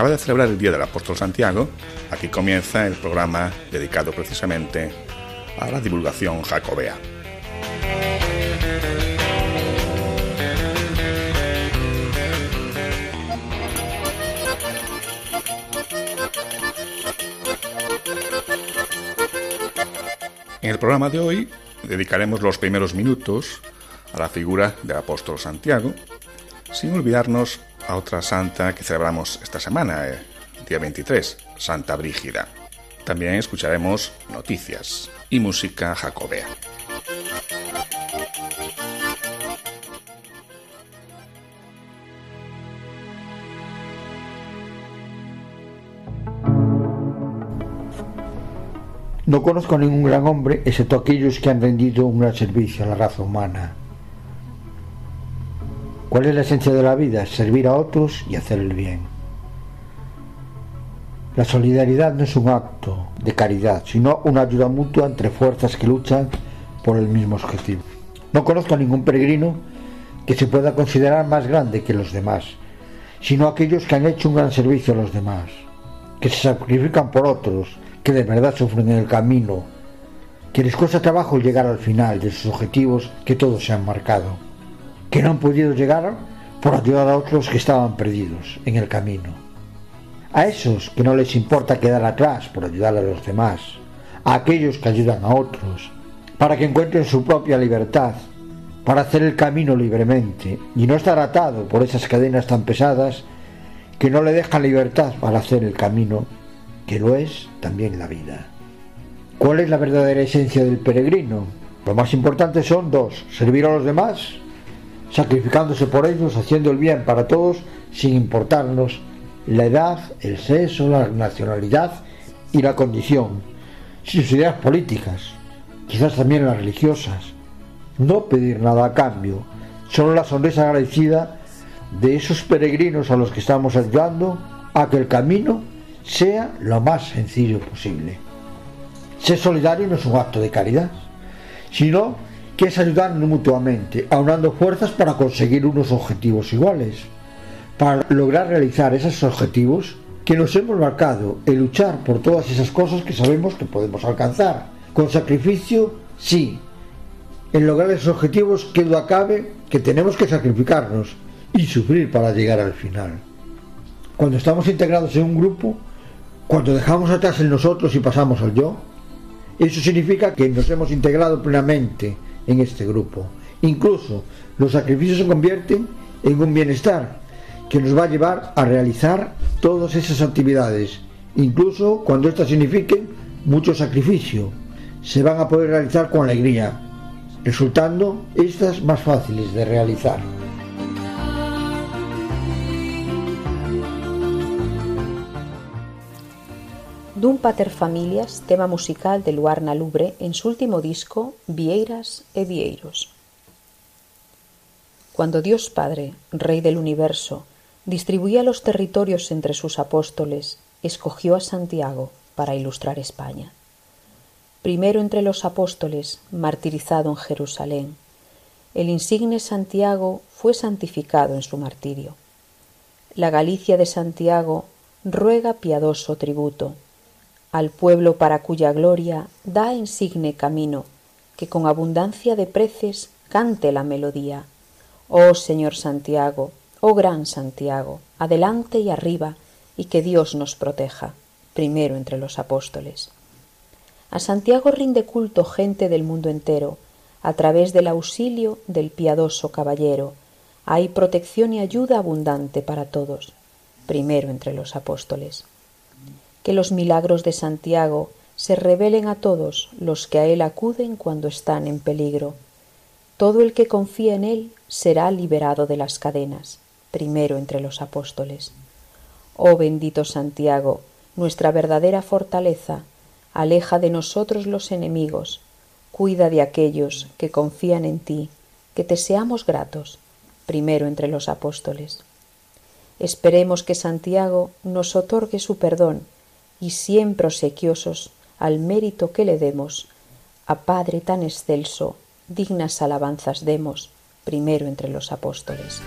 Acaba de celebrar el Día del Apóstol Santiago, aquí comienza el programa dedicado precisamente a la divulgación jacobea. En el programa de hoy dedicaremos los primeros minutos a la figura del apóstol Santiago, sin olvidarnos a otra santa que celebramos esta semana, eh, día 23, Santa Brígida. También escucharemos noticias y música jacobea. No conozco a ningún gran hombre, excepto aquellos que han rendido un gran servicio a la raza humana. ¿Cuál es la esencia de la vida? Servir a otros y hacer el bien. La solidaridad no es un acto de caridad, sino una ayuda mutua entre fuerzas que luchan por el mismo objetivo. No conozco a ningún peregrino que se pueda considerar más grande que los demás, sino aquellos que han hecho un gran servicio a los demás, que se sacrifican por otros, que de verdad sufren en el camino, que les cuesta trabajo llegar al final de sus objetivos que todos se han marcado que no han podido llegar por ayudar a otros que estaban perdidos en el camino. A esos que no les importa quedar atrás por ayudar a los demás, a aquellos que ayudan a otros, para que encuentren su propia libertad, para hacer el camino libremente y no estar atado por esas cadenas tan pesadas que no le dejan libertad para hacer el camino, que lo es también la vida. ¿Cuál es la verdadera esencia del peregrino? Lo más importante son dos, servir a los demás sacrificándose por ellos, haciendo el bien para todos, sin importarnos la edad, el sexo, la nacionalidad y la condición, sus ideas políticas, quizás también las religiosas. No pedir nada a cambio, solo la sonrisa agradecida de esos peregrinos a los que estamos ayudando a que el camino sea lo más sencillo posible. Ser solidario no es un acto de caridad, sino que es ayudarnos mutuamente, aunando fuerzas para conseguir unos objetivos iguales, para lograr realizar esos objetivos que nos hemos marcado y luchar por todas esas cosas que sabemos que podemos alcanzar. Con sacrificio, sí. En lograr esos objetivos, que duda cabe que tenemos que sacrificarnos y sufrir para llegar al final. Cuando estamos integrados en un grupo, cuando dejamos atrás el nosotros y pasamos al yo, eso significa que nos hemos integrado plenamente en este grupo. Incluso los sacrificios se convierten en un bienestar que nos va a llevar a realizar todas esas actividades, incluso cuando éstas signifiquen mucho sacrificio, se van a poder realizar con alegría, resultando estas más fáciles de realizar. Dun Pater Familias, tema musical de Luarna Lubre en su último disco Vieiras e Vieiros. Cuando Dios Padre, Rey del universo, distribuía los territorios entre sus apóstoles, escogió a Santiago para ilustrar España. Primero entre los apóstoles, martirizado en Jerusalén, el insigne Santiago fue santificado en su martirio. La Galicia de Santiago ruega piadoso tributo, al pueblo para cuya gloria da insigne camino, que con abundancia de preces cante la melodía. Oh Señor Santiago, oh gran Santiago, adelante y arriba, y que Dios nos proteja, primero entre los apóstoles. A Santiago rinde culto gente del mundo entero, a través del auxilio del piadoso caballero, hay protección y ayuda abundante para todos, primero entre los apóstoles que los milagros de Santiago se revelen a todos los que a él acuden cuando están en peligro. Todo el que confía en él será liberado de las cadenas, primero entre los apóstoles. Oh bendito Santiago, nuestra verdadera fortaleza, aleja de nosotros los enemigos, cuida de aquellos que confían en ti, que te seamos gratos, primero entre los apóstoles. Esperemos que Santiago nos otorgue su perdón y siempre obsequiosos al mérito que le demos, a Padre tan excelso, dignas alabanzas demos, primero entre los apóstoles.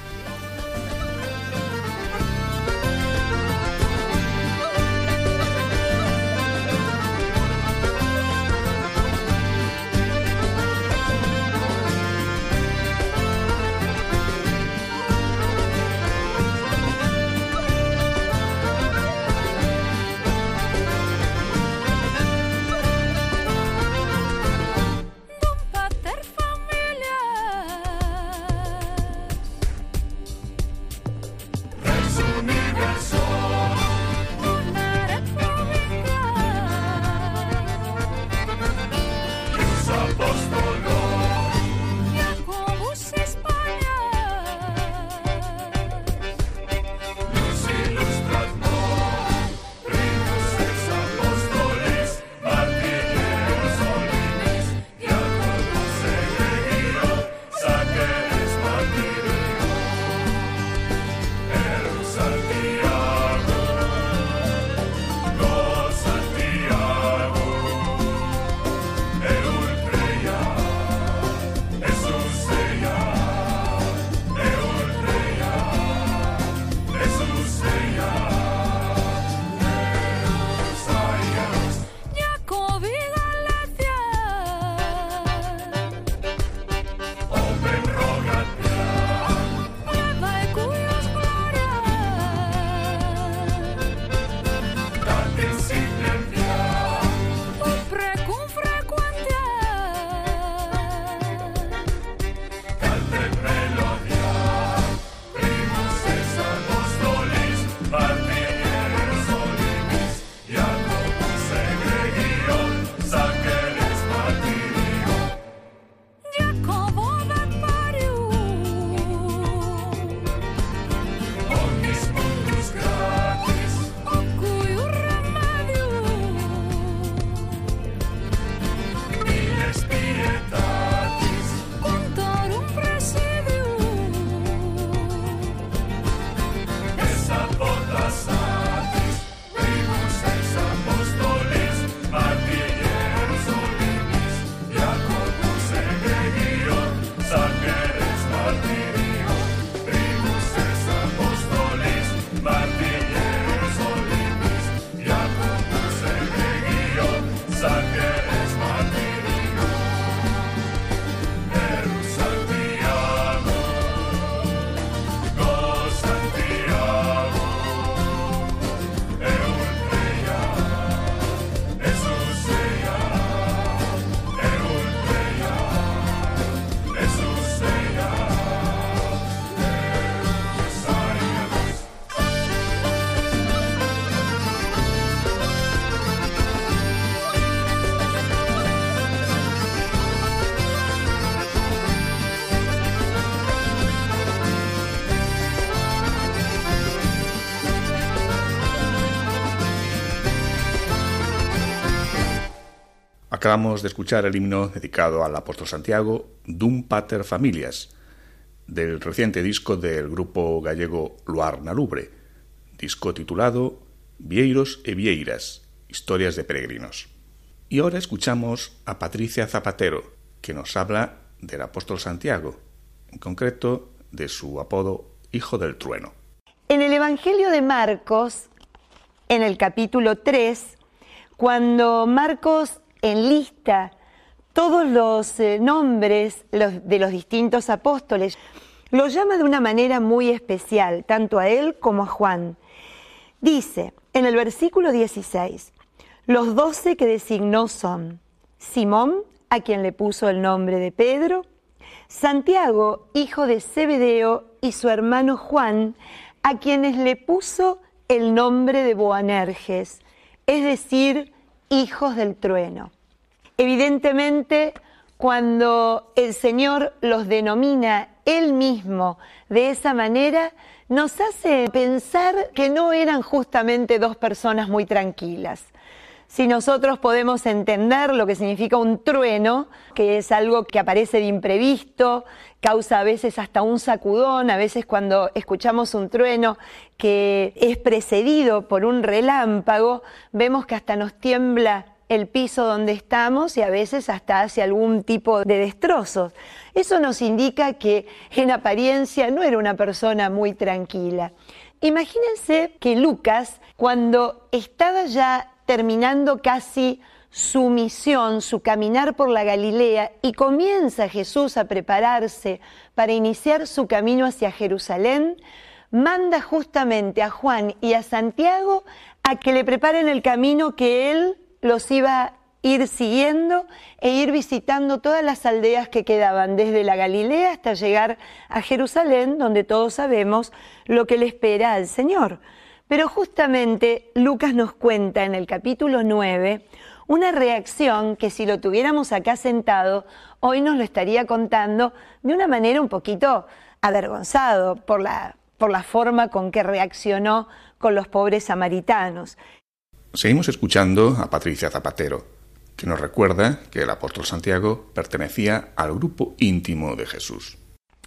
Acabamos de escuchar el himno dedicado al apóstol Santiago, Dum Pater Familias, del reciente disco del grupo gallego Loar Nalubre, disco titulado Vieiros e Vieiras, historias de peregrinos. Y ahora escuchamos a Patricia Zapatero, que nos habla del apóstol Santiago, en concreto de su apodo Hijo del Trueno. En el Evangelio de Marcos, en el capítulo 3, cuando Marcos enlista todos los eh, nombres de los distintos apóstoles. Lo llama de una manera muy especial, tanto a él como a Juan. Dice en el versículo 16, los doce que designó son Simón, a quien le puso el nombre de Pedro, Santiago, hijo de Zebedeo, y su hermano Juan, a quienes le puso el nombre de Boanerges, es decir, hijos del trueno. Evidentemente, cuando el Señor los denomina Él mismo de esa manera, nos hace pensar que no eran justamente dos personas muy tranquilas. Si nosotros podemos entender lo que significa un trueno, que es algo que aparece de imprevisto, causa a veces hasta un sacudón, a veces cuando escuchamos un trueno que es precedido por un relámpago, vemos que hasta nos tiembla el piso donde estamos y a veces hasta hace algún tipo de destrozos. Eso nos indica que en apariencia no era una persona muy tranquila. Imagínense que Lucas, cuando estaba ya terminando casi su misión, su caminar por la Galilea, y comienza Jesús a prepararse para iniciar su camino hacia Jerusalén, manda justamente a Juan y a Santiago a que le preparen el camino que él los iba a ir siguiendo e ir visitando todas las aldeas que quedaban desde la Galilea hasta llegar a Jerusalén, donde todos sabemos lo que le espera al Señor. Pero justamente Lucas nos cuenta en el capítulo 9 una reacción que si lo tuviéramos acá sentado, hoy nos lo estaría contando de una manera un poquito avergonzado por la, por la forma con que reaccionó con los pobres samaritanos. Seguimos escuchando a Patricia Zapatero, que nos recuerda que el apóstol Santiago pertenecía al grupo íntimo de Jesús.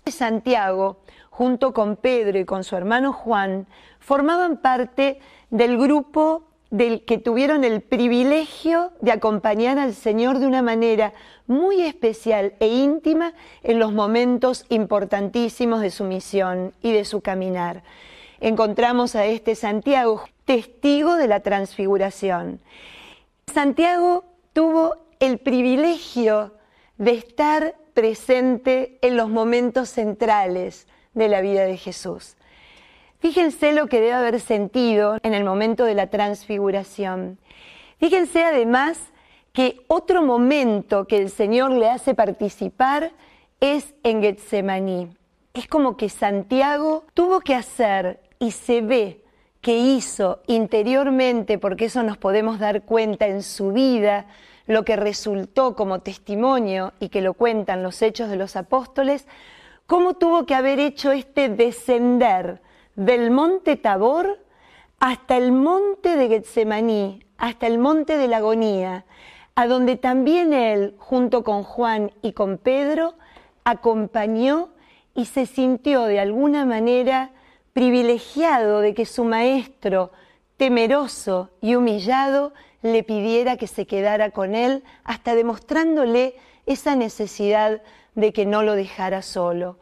Santiago, junto con Pedro y con su hermano Juan, formaban parte del grupo del que tuvieron el privilegio de acompañar al Señor de una manera muy especial e íntima en los momentos importantísimos de su misión y de su caminar. Encontramos a este Santiago, testigo de la transfiguración. Santiago tuvo el privilegio de estar presente en los momentos centrales de la vida de Jesús. Fíjense lo que debe haber sentido en el momento de la transfiguración. Fíjense además que otro momento que el Señor le hace participar es en Getsemaní. Es como que Santiago tuvo que hacer y se ve que hizo interiormente, porque eso nos podemos dar cuenta en su vida, lo que resultó como testimonio y que lo cuentan los hechos de los apóstoles, cómo tuvo que haber hecho este descender del monte Tabor hasta el monte de Getsemaní, hasta el monte de la agonía, a donde también él, junto con Juan y con Pedro, acompañó y se sintió de alguna manera privilegiado de que su maestro, temeroso y humillado, le pidiera que se quedara con él, hasta demostrándole esa necesidad de que no lo dejara solo.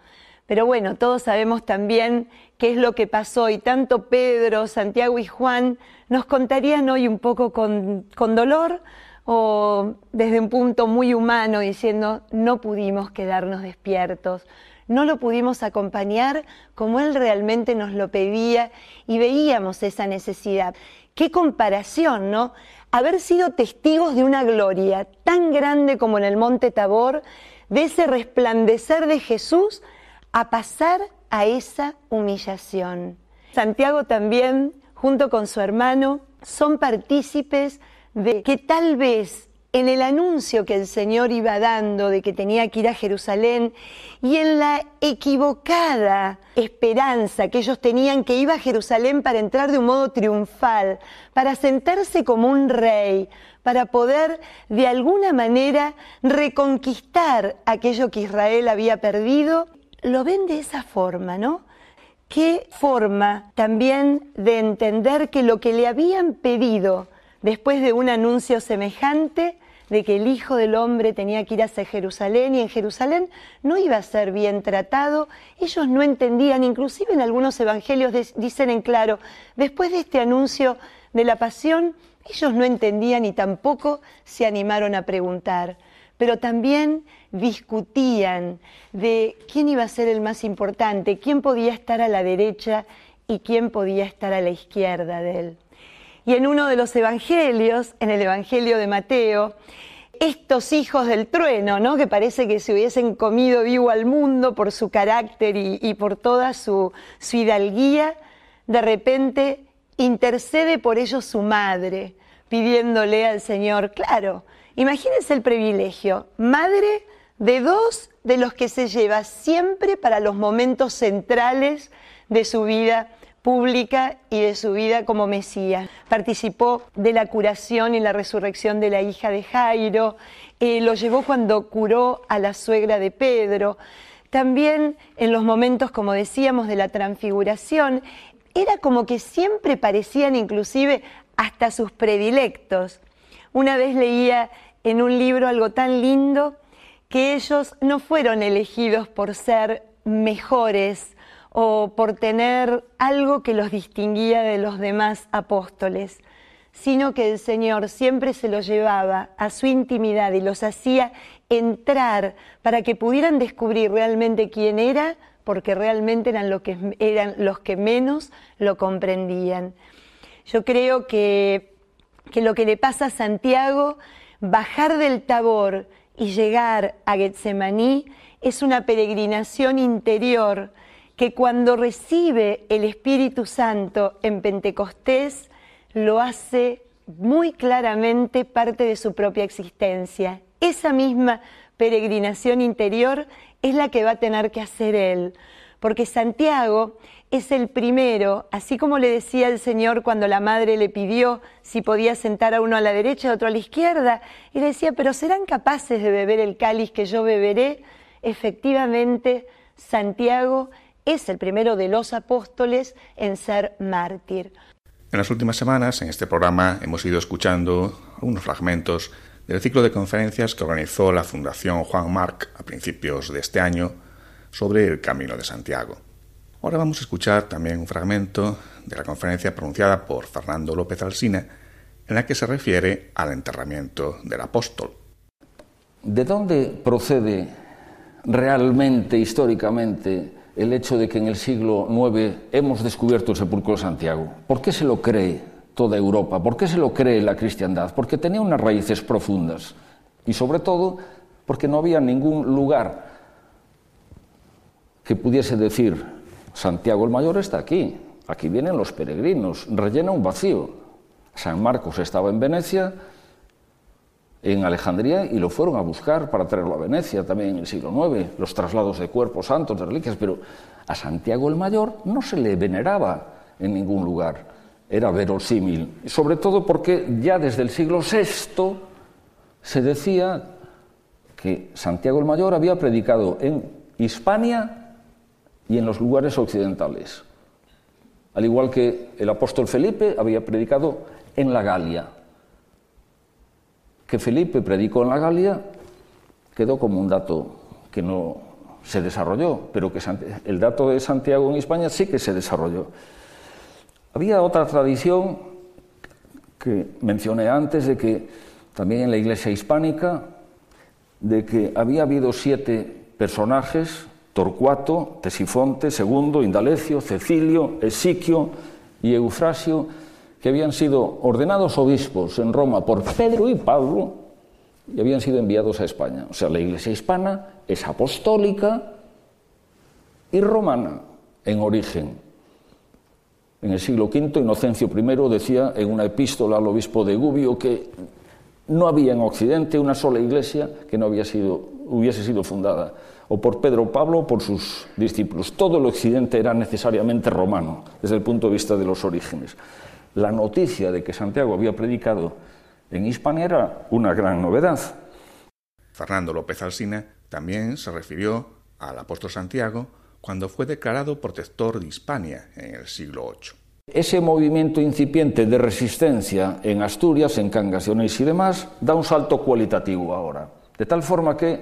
Pero bueno, todos sabemos también qué es lo que pasó y tanto Pedro, Santiago y Juan nos contarían hoy un poco con, con dolor o desde un punto muy humano diciendo no pudimos quedarnos despiertos, no lo pudimos acompañar como Él realmente nos lo pedía y veíamos esa necesidad. Qué comparación, ¿no? Haber sido testigos de una gloria tan grande como en el Monte Tabor, de ese resplandecer de Jesús, a pasar a esa humillación. Santiago también, junto con su hermano, son partícipes de que tal vez en el anuncio que el Señor iba dando de que tenía que ir a Jerusalén y en la equivocada esperanza que ellos tenían que iba a Jerusalén para entrar de un modo triunfal, para sentarse como un rey, para poder de alguna manera reconquistar aquello que Israel había perdido, lo ven de esa forma, ¿no? Qué forma también de entender que lo que le habían pedido después de un anuncio semejante, de que el Hijo del Hombre tenía que ir hacia Jerusalén y en Jerusalén no iba a ser bien tratado. Ellos no entendían, inclusive en algunos evangelios dicen en claro, después de este anuncio de la pasión, ellos no entendían y tampoco se animaron a preguntar, pero también discutían de quién iba a ser el más importante, quién podía estar a la derecha y quién podía estar a la izquierda de él. Y en uno de los evangelios, en el Evangelio de Mateo, estos hijos del trueno, ¿no? que parece que se hubiesen comido vivo al mundo por su carácter y, por toda su, su hidalguía, de repente intercede por ellos su madre, pidiéndole al Señor, claro, imagínense el privilegio, madre de dos de los que se lleva siempre para los momentos centrales de su vida pública y de su vida como Mesías. Participó de la curación y la resurrección de la hija de Jairo, eh, lo llevó cuando curó a la suegra de Pedro. También en los momentos, como decíamos, de la transfiguración, era como que siempre parecían inclusive hasta sus predilectos. Una vez leía en un libro algo tan lindo que ellos no fueron elegidos por ser mejores o por tener algo que los distinguía de los demás apóstoles, sino que el Señor siempre se los llevaba a su intimidad y los hacía entrar para que pudieran descubrir realmente quién era, porque realmente eran, los que menos lo comprendían. Yo creo que, que lo que le pasa a Santiago, bajar del Tabor y llegar a Getsemaní, es una peregrinación interior que cuando recibe el Espíritu Santo en Pentecostés, lo hace muy claramente parte de su propia existencia. Esa misma peregrinación interior es la que va a tener que hacer él, porque Santiago es el primero, así como le decía el Señor cuando la madre le pidió si podía sentar a uno a la derecha y a otro a la izquierda, y le decía, pero ¿serán capaces de beber el cáliz que yo beberé? Efectivamente, Santiago es el primero de los apóstoles en ser mártir. En las últimas semanas, en este programa, hemos ido escuchando algunos fragmentos del ciclo de conferencias que organizó la Fundación Juan Marc a principios de este año sobre el Camino de Santiago. Ahora vamos a escuchar también un fragmento de la conferencia pronunciada por Fernando López Alsina, en la que se refiere al enterramiento del apóstol. ¿De dónde procede realmente, históricamente, el hecho de que en el siglo IX hemos descubierto el sepulcro de Santiago? ¿Por qué se lo cree toda Europa? ¿Por qué se lo cree la cristiandad? Porque tenía unas raíces profundas y sobre todo porque no había ningún lugar que pudiese decir Santiago el Mayor está aquí, aquí vienen los peregrinos, rellena un vacío. San Marcos estaba en Venecia, en Alejandría y lo fueron a buscar para traerlo a Venecia también en el siglo IX, los traslados de cuerpos santos, de reliquias, pero a Santiago el Mayor no se le veneraba en ningún lugar, era verosímil, sobre todo porque ya desde el siglo VI se decía que Santiago el Mayor había predicado en Hispania y en los lugares occidentales, al igual que el apóstol Felipe había predicado en la Galia que Felipe predicó en la Galia quedó como un dato que no se desarrolló, pero que el dato de Santiago en España sí que se desarrolló. Había otra tradición que mencioné antes de que también en la iglesia hispánica, de que había habido siete personajes, Torcuato, Tesifonte, Segundo, Indalecio, Cecilio, Esiquio y Eufrasio, que habían sido ordenados obispos en Roma por Pedro y Pablo y habían sido enviados a España. O sea, la Iglesia hispana es apostólica y romana en origen. En el siglo V, Inocencio I decía en una epístola al obispo de Gubbio que no había en Occidente una sola iglesia que no había sido, hubiese sido fundada o por Pedro Pablo o por sus discípulos. Todo el Occidente era necesariamente romano desde el punto de vista de los orígenes la noticia de que Santiago había predicado en Hispania era una gran novedad. Fernando López Alsina también se refirió al apóstol Santiago cuando fue declarado protector de Hispania en el siglo VIII. Ese movimiento incipiente de resistencia en Asturias, en Cangas y demás, da un salto cualitativo ahora. De tal forma que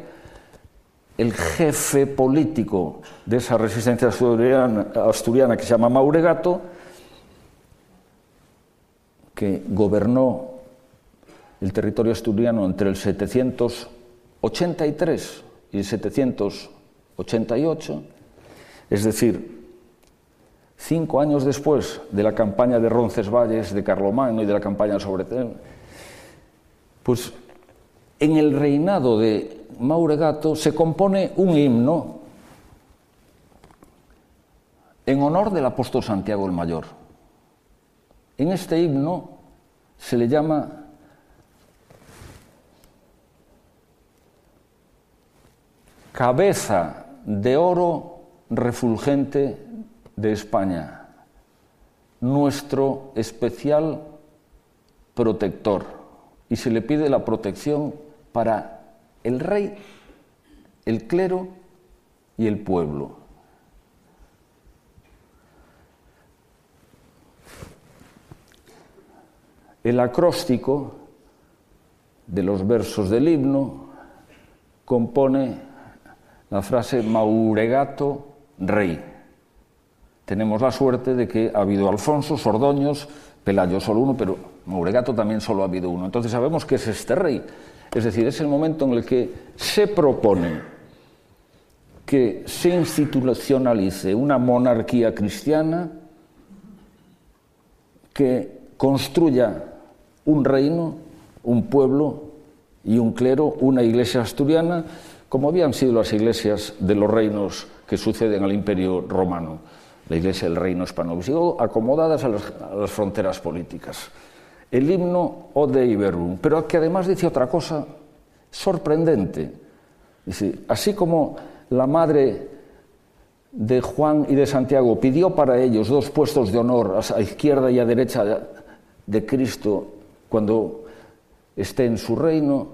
el jefe político de esa resistencia asturiana, asturiana que se llama Mauregato que gobernó el territorio asturiano entre el 783 y el 788, es decir, cinco años después de la campaña de Roncesvalles, de Carlomagno y de la campaña sobre pues en el reinado de Mauregato se compone un himno en honor del apóstol Santiago el Mayor. En este himno se le llama cabeza de oro refulgente de España, nuestro especial protector, y se le pide la protección para el rey, el clero y el pueblo. El acróstico de los versos del himno compone la frase Mauregato Rey. Tenemos la suerte de que ha habido Alfonso, Sordoños, Pelayo solo uno, pero Mauregato también solo ha habido uno. Entonces sabemos que es este rey. Es decir, es el momento en el que se propone que se institucionalice una monarquía cristiana que construya un reino, un pueblo y un clero, una iglesia asturiana, como habían sido las iglesias de los reinos que suceden al imperio romano, la iglesia del reino hispano-visigodo, acomodadas a las, fronteras políticas. El himno Ode Iberum, pero que además dice otra cosa sorprendente. Así como la madre de Juan y de Santiago pidió para ellos dos puestos de honor a izquierda y a derecha de Cristo cuando esté en su reino,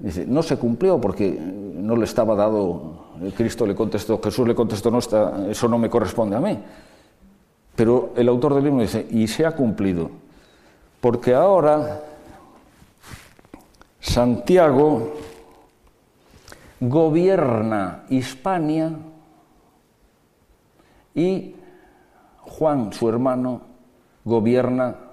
dice, no se cumplió porque no le estaba dado, Cristo le contestó, Jesús le contestó, no está, eso no me corresponde a mí. Pero el autor del libro dice, y se ha cumplido, porque ahora Santiago gobierna Hispania y Juan, su hermano, gobierna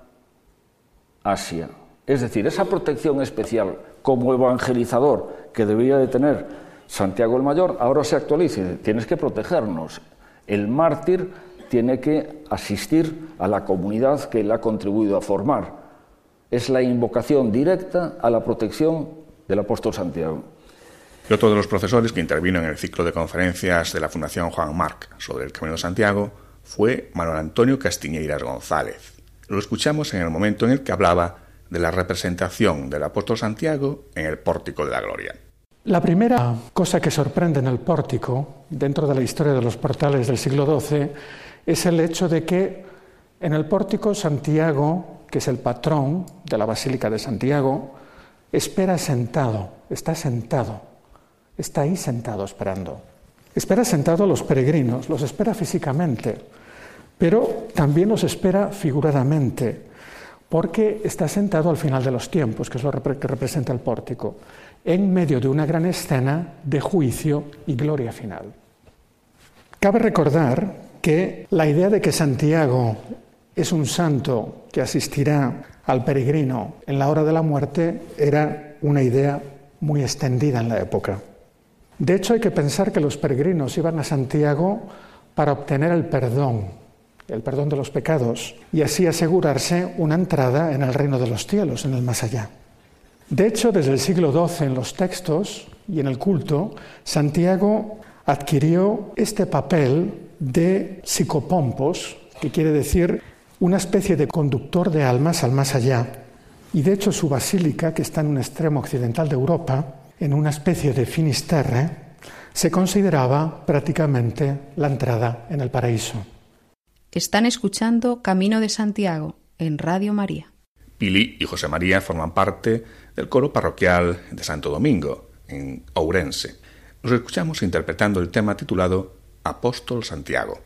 Asia. Es decir, esa protección especial como evangelizador que debería de tener Santiago el Mayor, ahora se actualiza. Tienes que protegernos. El mártir tiene que asistir a la comunidad que él ha contribuido a formar. Es la invocación directa a la protección del apóstol Santiago. Y otro de los profesores que intervino en el ciclo de conferencias de la Fundación Juan Marc sobre el Camino de Santiago fue Manuel Antonio Castiñeiras González. Lo escuchamos en el momento en el que hablaba de la representación del apóstol Santiago en el pórtico de la gloria. La primera cosa que sorprende en el pórtico, dentro de la historia de los portales del siglo XII, es el hecho de que en el pórtico Santiago, que es el patrón de la Basílica de Santiago, espera sentado, está sentado, está ahí sentado esperando. Espera sentado a los peregrinos, los espera físicamente, pero también los espera figuradamente, porque está sentado al final de los tiempos, que es lo que representa el pórtico, en medio de una gran escena de juicio y gloria final. Cabe recordar que la idea de que Santiago es un santo que asistirá al peregrino en la hora de la muerte era una idea muy extendida en la época. De hecho, hay que pensar que los peregrinos iban a Santiago para obtener el perdón el perdón de los pecados, y así asegurarse una entrada en el reino de los cielos, en el más allá. De hecho, desde el siglo XII en los textos y en el culto, Santiago adquirió este papel de psicopompos, que quiere decir una especie de conductor de almas al más allá. Y de hecho su basílica, que está en un extremo occidental de Europa, en una especie de finisterre, se consideraba prácticamente la entrada en el paraíso. Están escuchando Camino de Santiago en Radio María. Pili y José María forman parte del coro parroquial de Santo Domingo, en Ourense. Nos escuchamos interpretando el tema titulado Apóstol Santiago.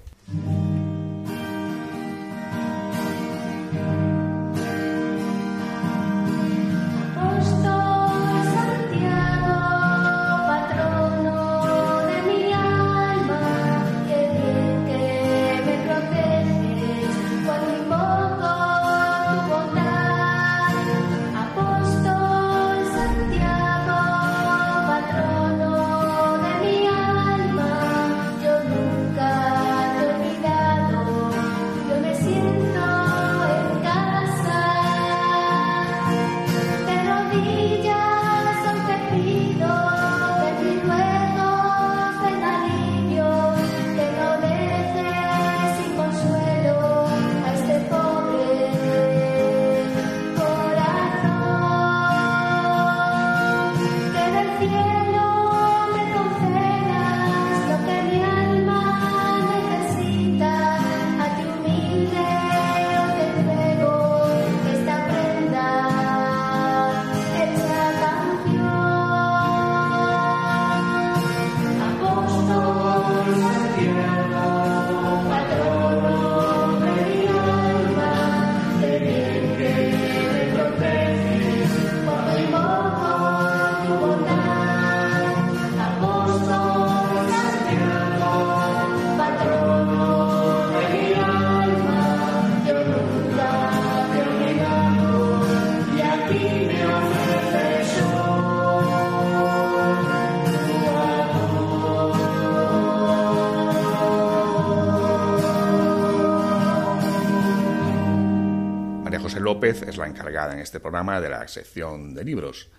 Es la encargada en este programa de la sección de libros.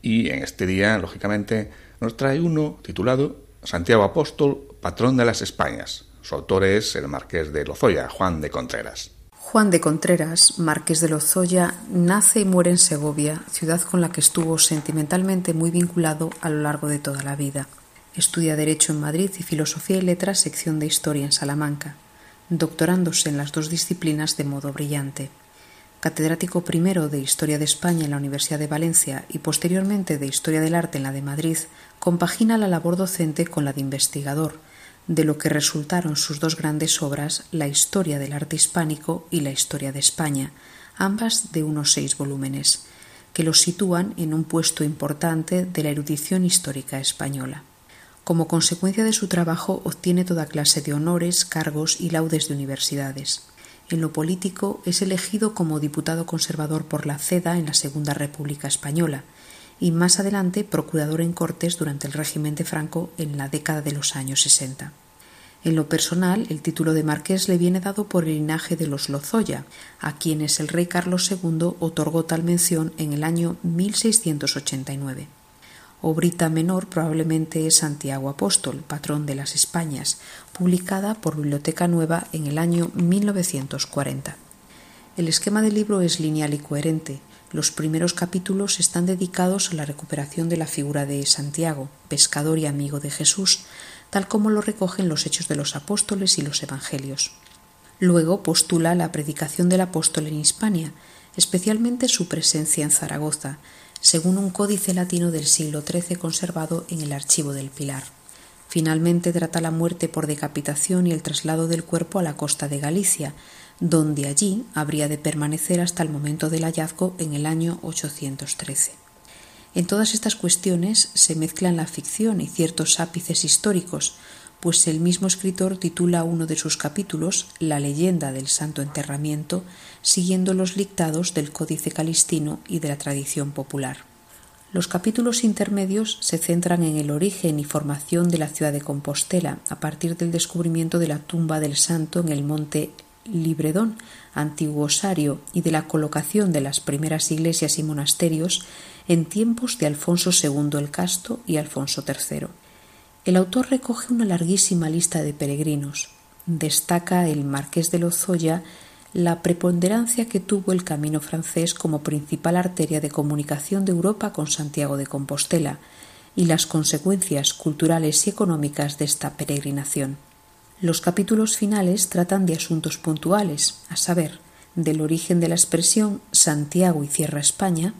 Y en este día, lógicamente, nos trae uno titulado Santiago Apóstol, patrón de las Españas. Su autor es el marqués de Lozoya, Juan de Contreras. Juan de Contreras, marqués de Lozoya, nace y muere en Segovia, ciudad con la que estuvo sentimentalmente muy vinculado a lo largo de toda la vida. Estudia Derecho en Madrid y Filosofía y Letras, sección de Historia en Salamanca, doctorándose en las dos disciplinas de modo brillante catedrático primero de Historia de España en la Universidad de Valencia y posteriormente de Historia del Arte en la de Madrid, compagina la labor docente con la de investigador, de lo que resultaron sus dos grandes obras, La Historia del Arte Hispánico y La Historia de España, ambas de unos seis volúmenes, que los sitúan en un puesto importante de la erudición histórica española. Como consecuencia de su trabajo obtiene toda clase de honores, cargos y laudes de universidades. En lo político es elegido como diputado conservador por la CEDA en la Segunda República Española y más adelante procurador en Cortes durante el régimen de Franco en la década de los años 60. En lo personal, el título de marqués le viene dado por el linaje de los Lozoya, a quienes el rey Carlos II otorgó tal mención en el año 1689. Obrita menor probablemente es Santiago Apóstol, patrón de las Españas, publicada por Biblioteca Nueva en el año 1940. El esquema del libro es lineal y coherente. Los primeros capítulos están dedicados a la recuperación de la figura de Santiago, pescador y amigo de Jesús, tal como lo recogen los Hechos de los Apóstoles y los Evangelios. Luego postula la predicación del apóstol en Hispania, especialmente su presencia en Zaragoza, según un códice latino del siglo XIII conservado en el archivo del Pilar. Finalmente trata la muerte por decapitación y el traslado del cuerpo a la costa de Galicia, donde allí habría de permanecer hasta el momento del hallazgo en el año 813. En todas estas cuestiones se mezclan la ficción y ciertos ápices históricos, pues el mismo escritor titula uno de sus capítulos La leyenda del santo enterramiento, siguiendo los dictados del Códice Calistino y de la tradición popular. Los capítulos intermedios se centran en el origen y formación de la ciudad de Compostela a partir del descubrimiento de la tumba del santo en el monte Libredón, antiguo osario, y de la colocación de las primeras iglesias y monasterios en tiempos de Alfonso II el Casto y Alfonso III. El autor recoge una larguísima lista de peregrinos. Destaca el marqués de Lozoya la preponderancia que tuvo el camino francés como principal arteria de comunicación de Europa con Santiago de Compostela y las consecuencias culturales y económicas de esta peregrinación. Los capítulos finales tratan de asuntos puntuales, a saber, del origen de la expresión Santiago y Cierra España,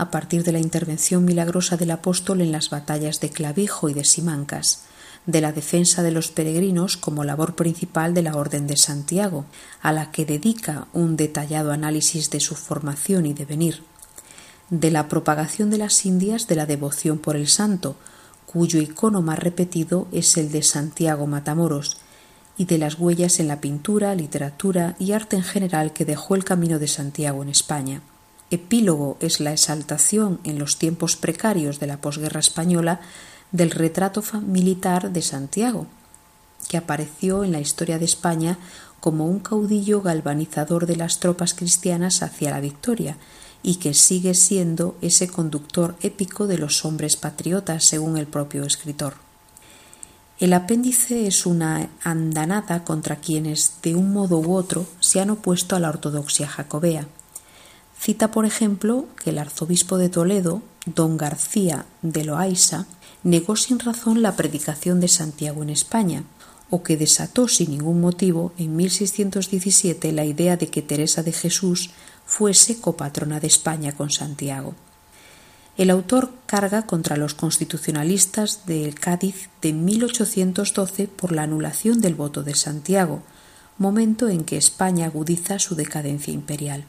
a partir de la intervención milagrosa del apóstol en las batallas de Clavijo y de Simancas, de la defensa de los peregrinos como labor principal de la Orden de Santiago, a la que dedica un detallado análisis de su formación y devenir, de la propagación de las Indias de la devoción por el santo, cuyo icono más repetido es el de Santiago Matamoros, y de las huellas en la pintura, literatura y arte en general que dejó el camino de Santiago en España. Epílogo es la exaltación en los tiempos precarios de la posguerra española del retrato militar de Santiago, que apareció en la historia de España como un caudillo galvanizador de las tropas cristianas hacia la victoria y que sigue siendo ese conductor épico de los hombres patriotas, según el propio escritor. El apéndice es una andanada contra quienes, de un modo u otro, se han opuesto a la ortodoxia jacobea Cita, por ejemplo, que el arzobispo de Toledo, don García de Loaiza, negó sin razón la predicación de Santiago en España, o que desató sin ningún motivo en 1617 la idea de que Teresa de Jesús fuese copatrona de España con Santiago. El autor carga contra los constitucionalistas del Cádiz de 1812 por la anulación del voto de Santiago, momento en que España agudiza su decadencia imperial.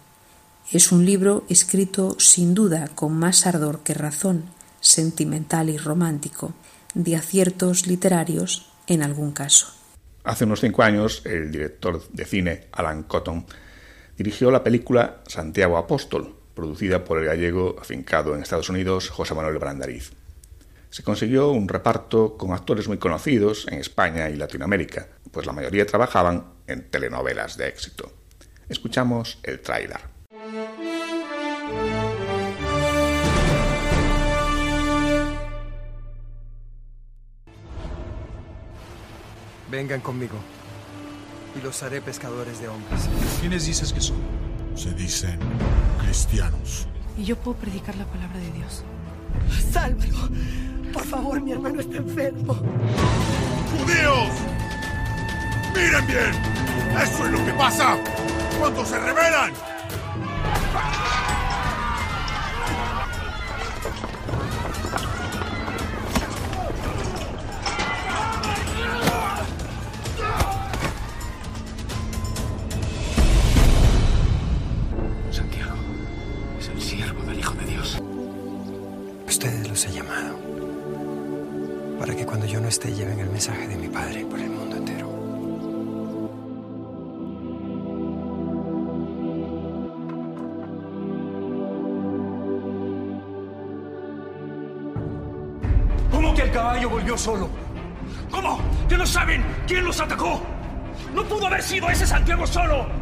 Es un libro escrito sin duda con más ardor que razón, sentimental y romántico, de aciertos literarios en algún caso. Hace unos cinco años, el director de cine Alan Cotton dirigió la película Santiago Apóstol, producida por el gallego afincado en Estados Unidos José Manuel Brandariz. Se consiguió un reparto con actores muy conocidos en España y Latinoamérica, pues la mayoría trabajaban en telenovelas de éxito. Escuchamos el tráiler. Vengan conmigo y los haré pescadores de hombres. ¿Quiénes dices que son? Se dicen cristianos. Y yo puedo predicar la palabra de Dios. Sálvalo. Por favor, mi hermano está enfermo. ¡Judíos! ¡Miren bien! ¡Eso es lo que pasa cuando se rebelan! Volvió solo? ¿Cómo? ¿Que no saben quién los atacó? No pudo haber sido ese Santiago solo.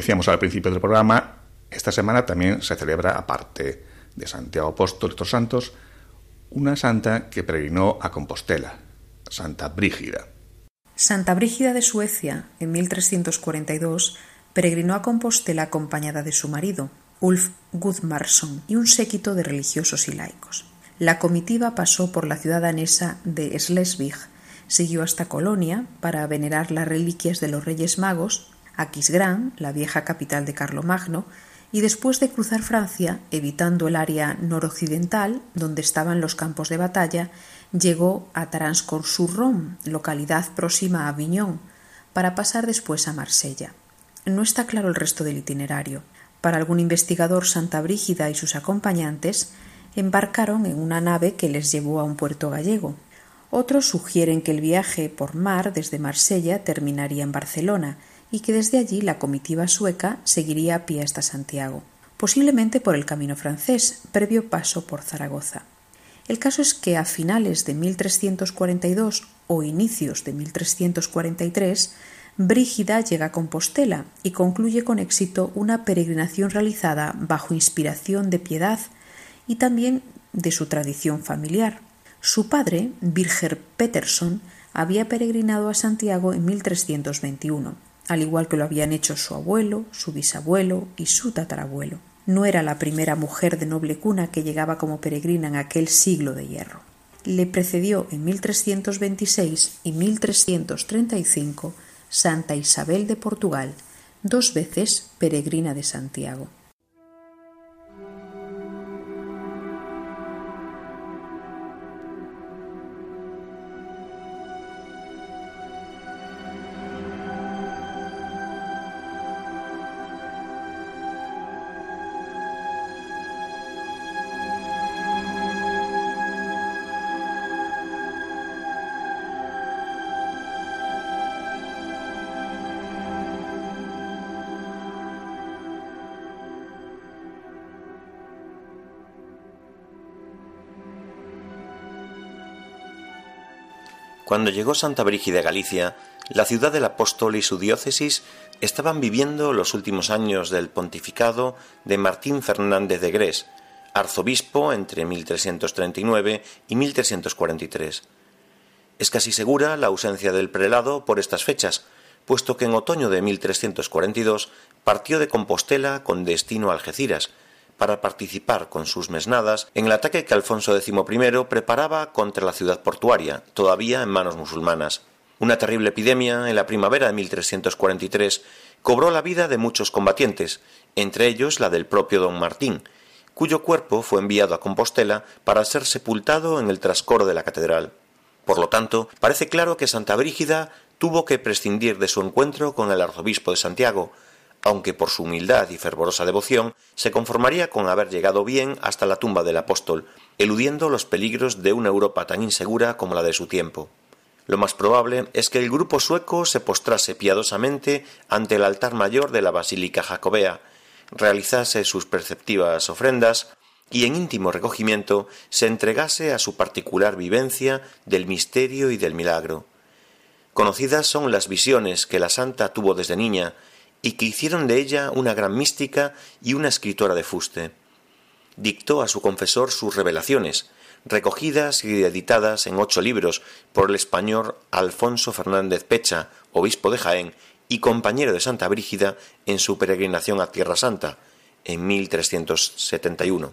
Decíamos al principio del programa, esta semana también se celebra, aparte de Santiago Apóstol y otros santos, una santa que peregrinó a Compostela, Santa Brígida. Santa Brígida de Suecia, en 1342, peregrinó a Compostela acompañada de su marido, Ulf Gudmarsson, y un séquito de religiosos y laicos. La comitiva pasó por la ciudad danesa de Slesvig, siguió hasta Colonia para venerar las reliquias de los Reyes Magos Aquisgrán, la vieja capital de Carlomagno, y después de cruzar Francia, evitando el área noroccidental, donde estaban los campos de batalla, llegó a Taranscourt-sur-Rhône, localidad próxima a Avignon, para pasar después a Marsella. No está claro el resto del itinerario. Para algún investigador, Santa Brígida y sus acompañantes embarcaron en una nave que les llevó a un puerto gallego. Otros sugieren que el viaje por mar desde Marsella terminaría en Barcelona y que desde allí la comitiva sueca seguiría a pie hasta Santiago, posiblemente por el camino francés, previo paso por Zaragoza. El caso es que a finales de 1342 o inicios de 1343, Brígida llega a Compostela y concluye con éxito una peregrinación realizada bajo inspiración de piedad y también de su tradición familiar. Su padre, Birger Peterson, había peregrinado a Santiago en 1321 al igual que lo habían hecho su abuelo, su bisabuelo y su tatarabuelo. No era la primera mujer de noble cuna que llegaba como peregrina en aquel siglo de hierro. Le precedió en 1326 y 1335 Santa Isabel de Portugal, dos veces peregrina de Santiago. Cuando llegó Santa Brígida a Galicia, la ciudad del apóstol y su diócesis estaban viviendo los últimos años del pontificado de Martín Fernández de Gres, arzobispo entre 1339 y 1343. Es casi segura la ausencia del prelado por estas fechas, puesto que en otoño de 1342 partió de Compostela con destino a Algeciras, para participar con sus mesnadas en el ataque que Alfonso X preparaba contra la ciudad portuaria, todavía en manos musulmanas. Una terrible epidemia en la primavera de 1343 cobró la vida de muchos combatientes, entre ellos la del propio don Martín, cuyo cuerpo fue enviado a Compostela para ser sepultado en el trascoro de la catedral. Por lo tanto, parece claro que Santa Brígida tuvo que prescindir de su encuentro con el arzobispo de Santiago, aunque por su humildad y fervorosa devoción se conformaría con haber llegado bien hasta la tumba del apóstol, eludiendo los peligros de una Europa tan insegura como la de su tiempo. Lo más probable es que el grupo sueco se postrase piadosamente ante el altar mayor de la Basílica Jacobea, realizase sus perceptivas ofrendas y en íntimo recogimiento se entregase a su particular vivencia del misterio y del milagro. Conocidas son las visiones que la santa tuvo desde niña y que hicieron de ella una gran mística y una escritora de fuste. Dictó a su confesor sus revelaciones, recogidas y editadas en ocho libros por el español Alfonso Fernández Pecha, obispo de Jaén y compañero de Santa Brígida en su peregrinación a Tierra Santa, en 1371.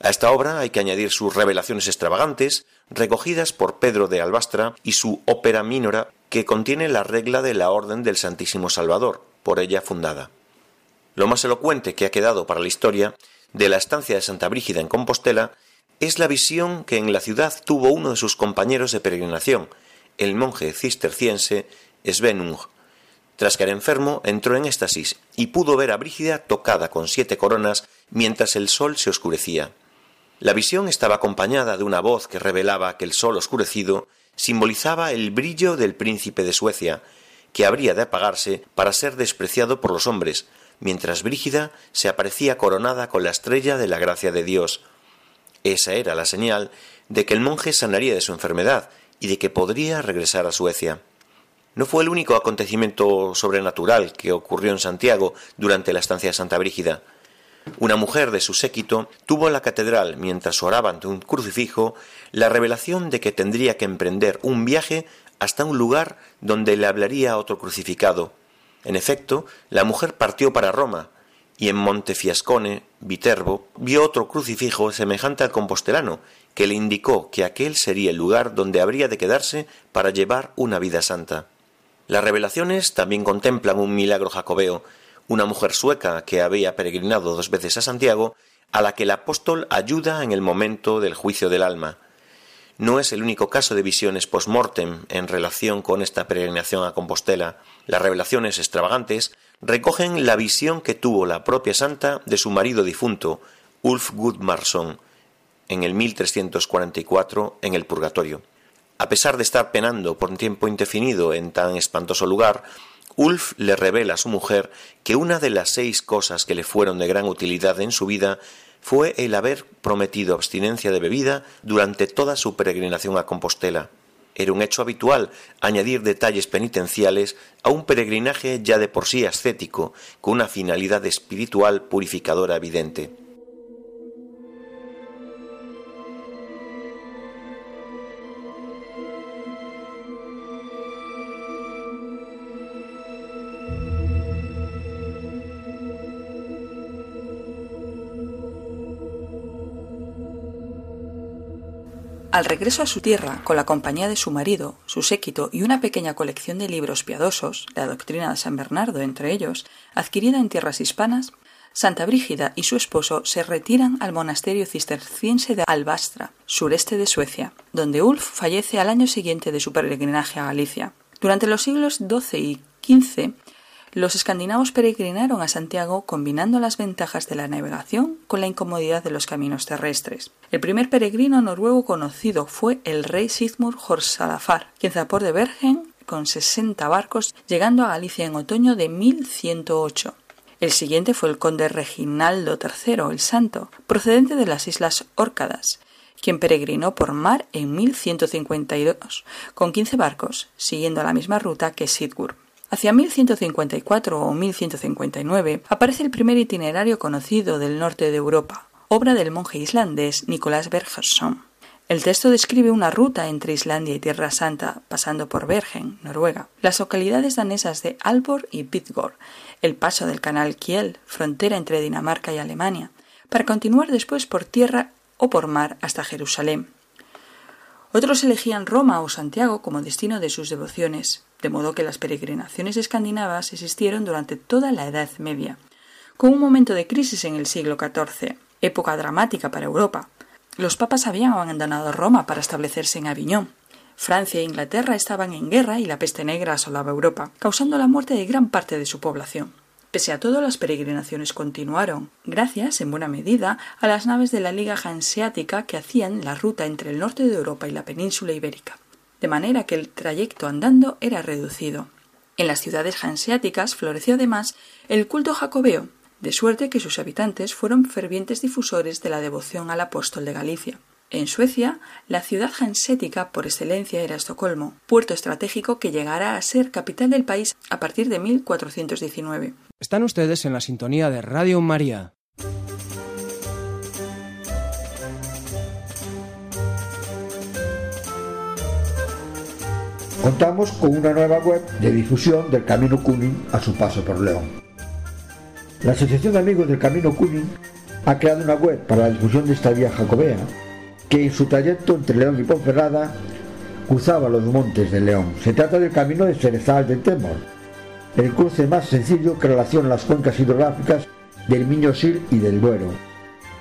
A esta obra hay que añadir sus revelaciones extravagantes, recogidas por Pedro de Albastra, y su ópera mínora, que contiene la regla de la Orden del Santísimo Salvador, por ella fundada. Lo más elocuente que ha quedado para la historia de la estancia de Santa Brígida en Compostela es la visión que en la ciudad tuvo uno de sus compañeros de peregrinación, el monje cisterciense Svenung. Tras caer enfermo, entró en éxtasis y pudo ver a Brígida tocada con siete coronas mientras el sol se oscurecía. La visión estaba acompañada de una voz que revelaba que el sol oscurecido simbolizaba el brillo del príncipe de Suecia, que habría de apagarse para ser despreciado por los hombres, mientras Brígida se aparecía coronada con la estrella de la gracia de Dios. Esa era la señal de que el monje sanaría de su enfermedad y de que podría regresar a Suecia. No fue el único acontecimiento sobrenatural que ocurrió en Santiago durante la estancia de Santa Brígida. Una mujer de su séquito tuvo en la catedral, mientras oraba ante un crucifijo, la revelación de que tendría que emprender un viaje hasta un lugar donde le hablaría otro crucificado. En efecto, la mujer partió para Roma, y en Montefiascone, Viterbo, vio otro crucifijo semejante al compostelano, que le indicó que aquel sería el lugar donde habría de quedarse para llevar una vida santa. Las revelaciones también contemplan un milagro jacobeo, una mujer sueca que había peregrinado dos veces a Santiago, a la que el apóstol ayuda en el momento del juicio del alma. No es el único caso de visiones post-mortem en relación con esta peregrinación a Compostela. Las revelaciones extravagantes recogen la visión que tuvo la propia santa de su marido difunto, Ulf Gudmarsson, en el 1344 en el Purgatorio. A pesar de estar penando por un tiempo indefinido en tan espantoso lugar, Ulf le revela a su mujer que una de las seis cosas que le fueron de gran utilidad en su vida fue el haber prometido abstinencia de bebida durante toda su peregrinación a Compostela. Era un hecho habitual añadir detalles penitenciales a un peregrinaje ya de por sí ascético, con una finalidad espiritual purificadora evidente. Al regreso a su tierra, con la compañía de su marido, su séquito y una pequeña colección de libros piadosos, la doctrina de San Bernardo entre ellos, adquirida en tierras hispanas, Santa Brígida y su esposo se retiran al monasterio cisterciense de Albastra, sureste de Suecia, donde Ulf fallece al año siguiente de su peregrinaje a Galicia. Durante los siglos XII y XV, los escandinavos peregrinaron a Santiago combinando las ventajas de la navegación con la incomodidad de los caminos terrestres. El primer peregrino noruego conocido fue el rey Sigmund Horsalafar, quien zapó de Bergen con 60 barcos, llegando a Galicia en otoño de 1108. El siguiente fue el conde Reginaldo III el Santo, procedente de las Islas Órcadas, quien peregrinó por mar en 1152 con 15 barcos, siguiendo la misma ruta que Sigurd. Hacia 1154 o 1159 aparece el primer itinerario conocido del norte de Europa, obra del monje islandés Nicolás Bergson. El texto describe una ruta entre Islandia y Tierra Santa, pasando por Bergen, Noruega, las localidades danesas de Alborg y Midgård, el paso del canal Kiel, frontera entre Dinamarca y Alemania, para continuar después por tierra o por mar hasta Jerusalén. Otros elegían Roma o Santiago como destino de sus devociones, de modo que las peregrinaciones escandinavas existieron durante toda la Edad Media, con un momento de crisis en el siglo XIV, época dramática para Europa. Los papas habían abandonado Roma para establecerse en Aviñón. Francia e Inglaterra estaban en guerra y la peste negra asolaba Europa, causando la muerte de gran parte de su población. Pese a todo, las peregrinaciones continuaron, gracias, en buena medida, a las naves de la Liga Hanseática que hacían la ruta entre el norte de Europa y la península ibérica, de manera que el trayecto andando era reducido. En las ciudades hanseáticas floreció además el culto jacobeo, de suerte que sus habitantes fueron fervientes difusores de la devoción al apóstol de Galicia. En Suecia, la ciudad hansética por excelencia era Estocolmo, puerto estratégico que llegará a ser capital del país a partir de 1419. Están ustedes en la sintonía de Radio María. Contamos con una nueva web de difusión del Camino Cunin a su paso por León. La Asociación de Amigos del Camino Cunin ha creado una web para la difusión de esta vía jacobea que en su trayecto entre León y Ponferrada cruzaba los montes de León. Se trata del camino de Cerezal de Temor, el cruce más sencillo que relaciona las cuencas hidrográficas del Miño-Sil y del Duero,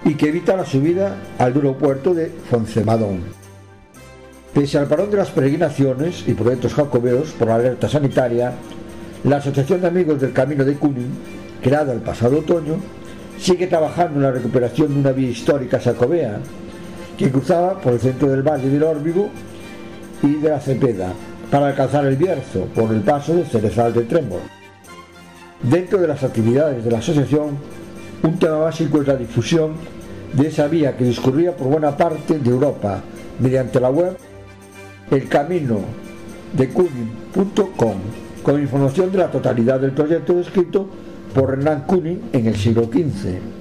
y que evita la subida al duro puerto de Foncemadón. Pese al parón de las peregrinaciones y proyectos jacobeos por alerta sanitaria, la Asociación de Amigos del Camino de Cunin creada el pasado otoño, sigue trabajando en la recuperación de una vía histórica sacobea que cruzaba por el centro del valle del Órbigo y de la Cepeda para alcanzar el Bierzo por el paso de Cerezal de Tremor. Dentro de las actividades de la asociación, un tema básico es la difusión de esa vía que discurría por buena parte de Europa mediante la web el camino de con información de la totalidad del proyecto descrito por Hernán Kunin en el siglo XV.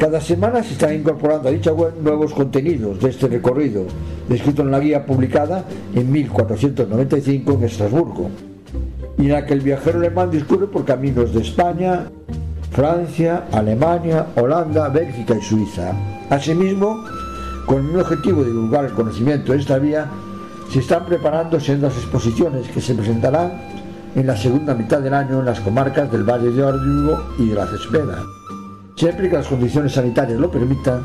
Cada semana se están incorporando a dicha web nuevos contenidos de este recorrido, descrito en la guía publicada en 1495 en Estrasburgo, y en la que el viajero alemán discurre por caminos de España, Francia, Alemania, Holanda, Bélgica y Suiza. Asimismo, con el objetivo de divulgar el conocimiento de esta vía, se están preparando sendas exposiciones que se presentarán en la segunda mitad del año en las comarcas del Valle de Órbigo y de la Cespeda, siempre que las condiciones sanitarias lo permitan,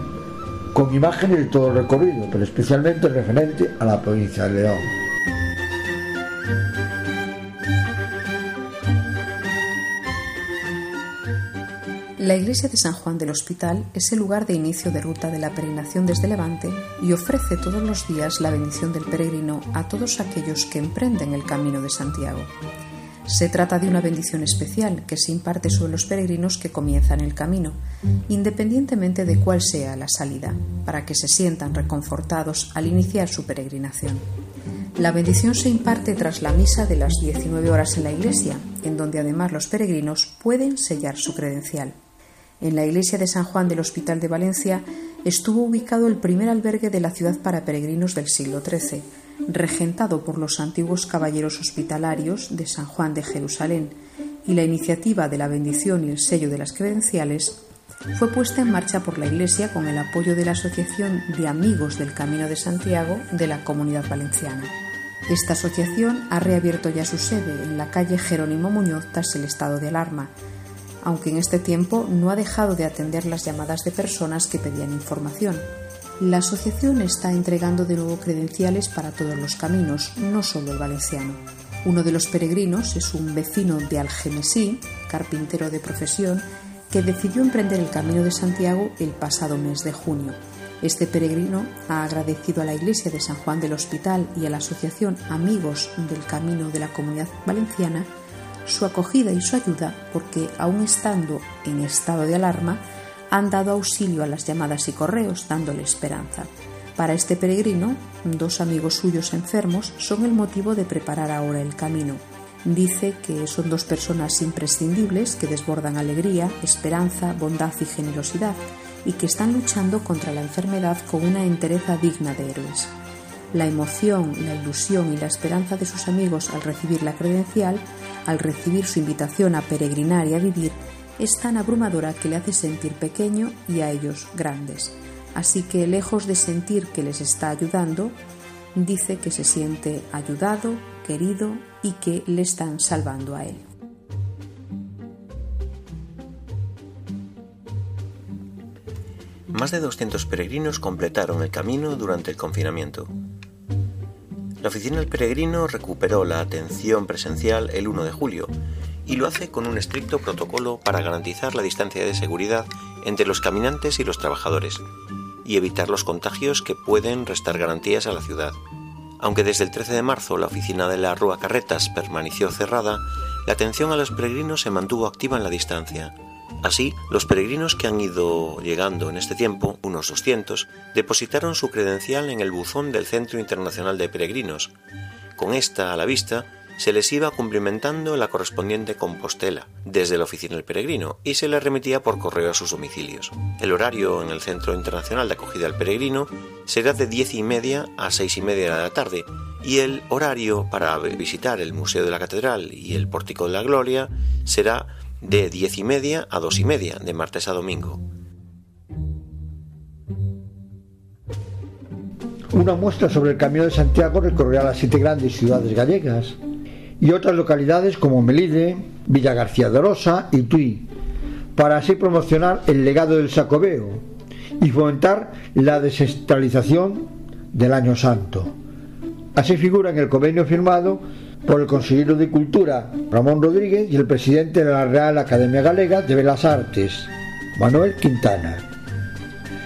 con imágenes de todo el recorrido, pero especialmente referente a la provincia de León. La iglesia de San Juan del Hospital es el lugar de inicio de ruta de la peregrinación desde Levante y ofrece todos los días la bendición del peregrino a todos aquellos que emprenden el camino de Santiago. Se trata de una bendición especial que se imparte sobre los peregrinos que comienzan el camino, independientemente de cuál sea la salida, para que se sientan reconfortados al iniciar su peregrinación. La bendición se imparte tras la misa de las 19 horas en la iglesia, en donde además los peregrinos pueden sellar su credencial. En la iglesia de San Juan del Hospital de Valencia estuvo ubicado el primer albergue de la ciudad para peregrinos del siglo XIII, regentado por los antiguos caballeros hospitalarios de San Juan de Jerusalén, y la iniciativa de la bendición y el sello de las credenciales fue puesta en marcha por la Iglesia con el apoyo de la Asociación de Amigos del Camino de Santiago de la Comunidad Valenciana. Esta asociación ha reabierto ya su sede en la calle Jerónimo Muñoz tras el estado de alarma, aunque en este tiempo no ha dejado de atender las llamadas de personas que pedían información. La asociación está entregando de nuevo credenciales para todos los caminos, no solo el valenciano. Uno de los peregrinos es un vecino de Algemesí, carpintero de profesión, que decidió emprender el Camino de Santiago el pasado mes de junio. Este peregrino ha agradecido a la Iglesia de San Juan del Hospital y a la Asociación Amigos del Camino de la Comunidad Valenciana su acogida y su ayuda porque, aun estando en estado de alarma, han dado auxilio a las llamadas y correos dándole esperanza. Para este peregrino, dos amigos suyos enfermos son el motivo de preparar ahora el camino. Dice que son dos personas imprescindibles que desbordan alegría, esperanza, bondad y generosidad y que están luchando contra la enfermedad con una entereza digna de héroes. La emoción, la ilusión y la esperanza de sus amigos al recibir la credencial, al recibir su invitación a peregrinar y a vivir, es tan abrumadora que le hace sentir pequeño y a ellos grandes. Así que, lejos de sentir que les está ayudando, dice que se siente ayudado, querido y que le están salvando a él. Más de 200 peregrinos completaron el camino durante el confinamiento. La oficina del peregrino recuperó la atención presencial el 1 de julio y lo hace con un estricto protocolo para garantizar la distancia de seguridad entre los caminantes y los trabajadores y evitar los contagios que pueden restar garantías a la ciudad. Aunque desde el 13 de marzo la oficina de la Rúa Carretas permaneció cerrada, la atención a los peregrinos se mantuvo activa en la distancia. Así, los peregrinos que han ido llegando en este tiempo, unos 200, depositaron su credencial en el buzón del Centro Internacional de Peregrinos. Con esta a la vista, se les iba cumplimentando la correspondiente compostela desde la oficina del peregrino y se les remitía por correo a sus domicilios. El horario en el Centro Internacional de Acogida al Peregrino será de diez y media a seis y media de la tarde y el horario para visitar el Museo de la Catedral y el Pórtico de la Gloria será de diez y media a dos y media, de martes a domingo. Una muestra sobre el Camino de Santiago recorrerá las siete grandes ciudades gallegas y otras localidades como Melide, Villa García de Rosa y Tui, para así promocionar el legado del Sacobeo y fomentar la descentralización del Año Santo. Así figura en el convenio firmado por el consejero de Cultura Ramón Rodríguez y el presidente de la Real Academia Galega de Belas Artes, Manuel Quintana.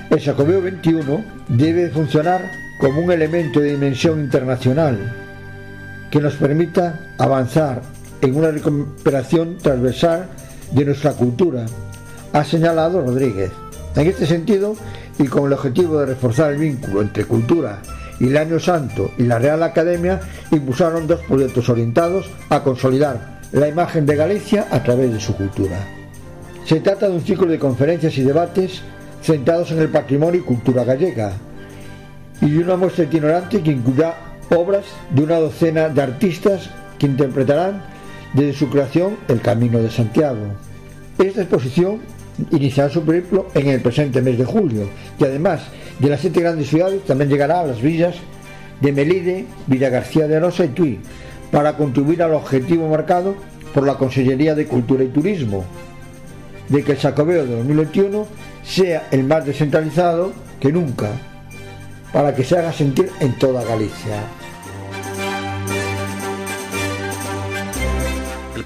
El Sacobeo 21 debe funcionar como un elemento de dimensión internacional que nos permita avanzar en una recuperación transversal de nuestra cultura, ha señalado Rodríguez. En este sentido, y con el objetivo de reforzar el vínculo entre cultura y el Año Santo y la Real Academia, impulsaron dos proyectos orientados a consolidar la imagen de Galicia a través de su cultura. Se trata de un ciclo de conferencias y debates centrados en el patrimonio y cultura gallega, y de una muestra itinerante que incluirá obras de una docena de artistas que interpretarán desde su creación el Camino de Santiago. Esta exposición iniciará su periplo en el presente mes de julio y además de las siete grandes ciudades también llegará a las villas de Melide, Villa García de Rosa y Tui para contribuir al objetivo marcado por la Consellería de Cultura y Turismo de que el Sacobeo de 2021 sea el más descentralizado que nunca para que se haga sentir en toda Galicia.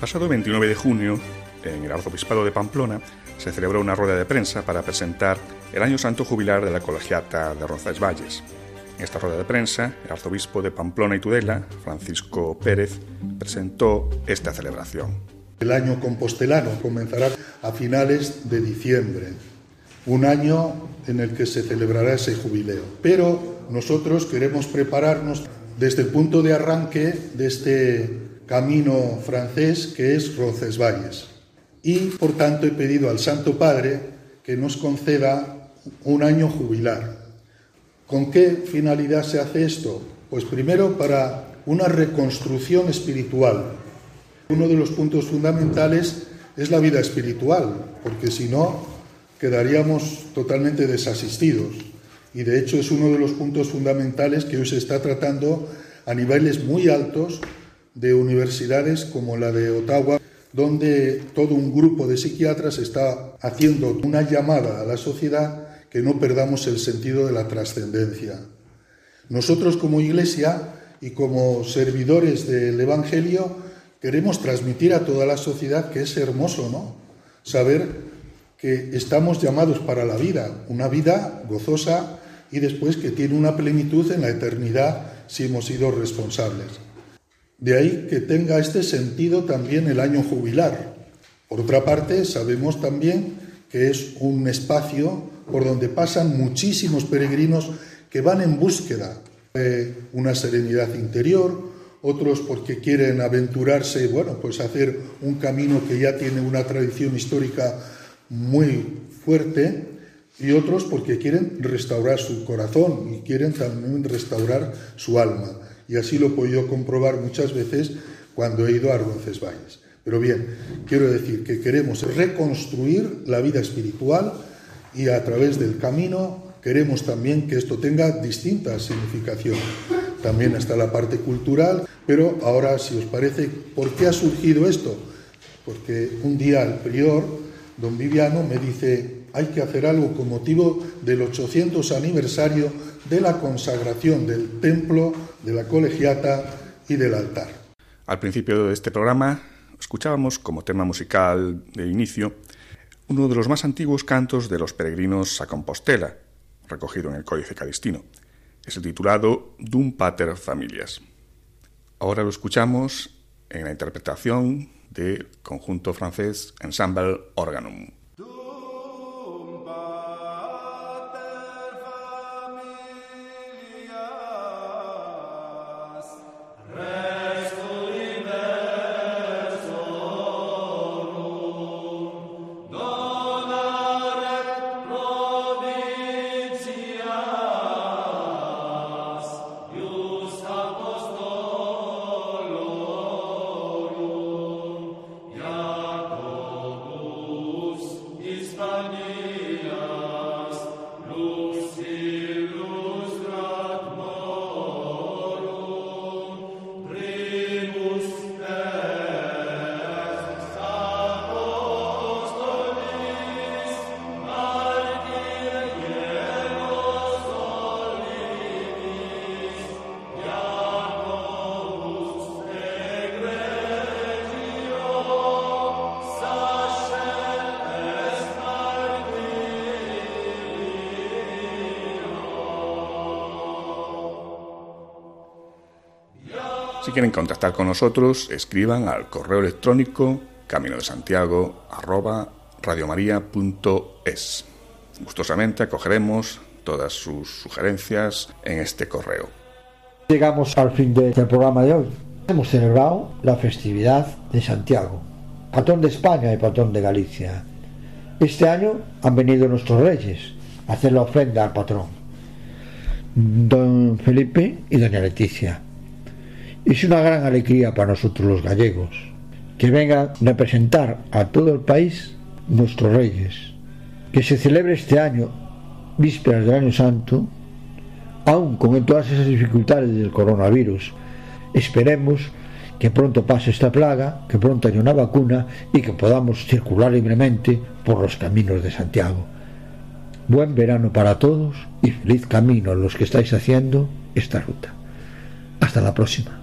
Pasado 29 de junio, en el Arzobispado de Pamplona, se celebró una rueda de prensa para presentar el Año Santo Jubilar de la Colegiata de Roncesvalles. En esta rueda de prensa, el arzobispo de Pamplona y Tudela, Francisco Pérez, presentó esta celebración. El año compostelano comenzará a finales de diciembre, un año en el que se celebrará ese jubileo. Pero nosotros queremos prepararnos desde el punto de arranque de este camino francés que es Roncesvalles. Y por tanto he pedido al Santo Padre que nos conceda un año jubilar. ¿Con qué finalidad se hace esto? Pues primero para una reconstrucción espiritual. Uno de los puntos fundamentales es la vida espiritual, porque si no quedaríamos totalmente desasistidos. Y de hecho es uno de los puntos fundamentales que hoy se está tratando a niveles muy altos de universidades como la de Ottawa, donde todo un grupo de psiquiatras está haciendo una llamada a la sociedad que no perdamos el sentido de la trascendencia. Nosotros como Iglesia y como servidores del Evangelio queremos transmitir a toda la sociedad que es hermoso, ¿no? Saber que estamos llamados para la vida, una vida gozosa y después que tiene una plenitud en la eternidad si hemos sido responsables. De ahí que tenga este sentido también el año jubilar. Por otra parte, sabemos también que es un espacio por donde pasan muchísimos peregrinos que van en búsqueda de una serenidad interior, otros porque quieren aventurarse, bueno, pues hacer un camino que ya tiene una tradición histórica muy fuerte y otros porque quieren restaurar su corazón y quieren también restaurar su alma. Y así lo he podido comprobar muchas veces cuando he ido a Roncesvalles. Pero bien, quiero decir que queremos reconstruir la vida espiritual y a través del camino queremos también que esto tenga distintas significaciones. también está la parte cultural, pero ahora, si os parece, ¿por qué ha surgido esto? Porque un día el prior, don Viviano, me dice, hay que hacer algo con motivo del 800 aniversario de la consagración del templo, de la colegiata y del altar. Al principio de este programa escuchábamos como tema musical de inicio uno de los más antiguos cantos de los peregrinos a Compostela, recogido en el Códice Calistino. Es el titulado Dum Pater Familias. Ahora lo escuchamos en la interpretación del conjunto francés Ensemble Organum. Quieren contactar con nosotros, escriban al correo electrónico camino de Santiago radiomaria.es. Gustosamente acogeremos todas sus sugerencias en este correo. Llegamos al fin del programa de hoy. Hemos celebrado la festividad de Santiago, patrón de España y patrón de Galicia. Este año han venido nuestros reyes a hacer la ofrenda al patrón, don Felipe y doña Leticia. Es una gran alegría para nosotros los gallegos que vengan a representar a todo el país nuestros reyes. Que se celebre este año, vísperas del Año Santo, aún con todas esas dificultades del coronavirus. Esperemos que pronto pase esta plaga, que pronto haya una vacuna y que podamos circular libremente por los caminos de Santiago. Buen verano para todos y feliz camino a los que estáis haciendo esta ruta. Hasta la próxima.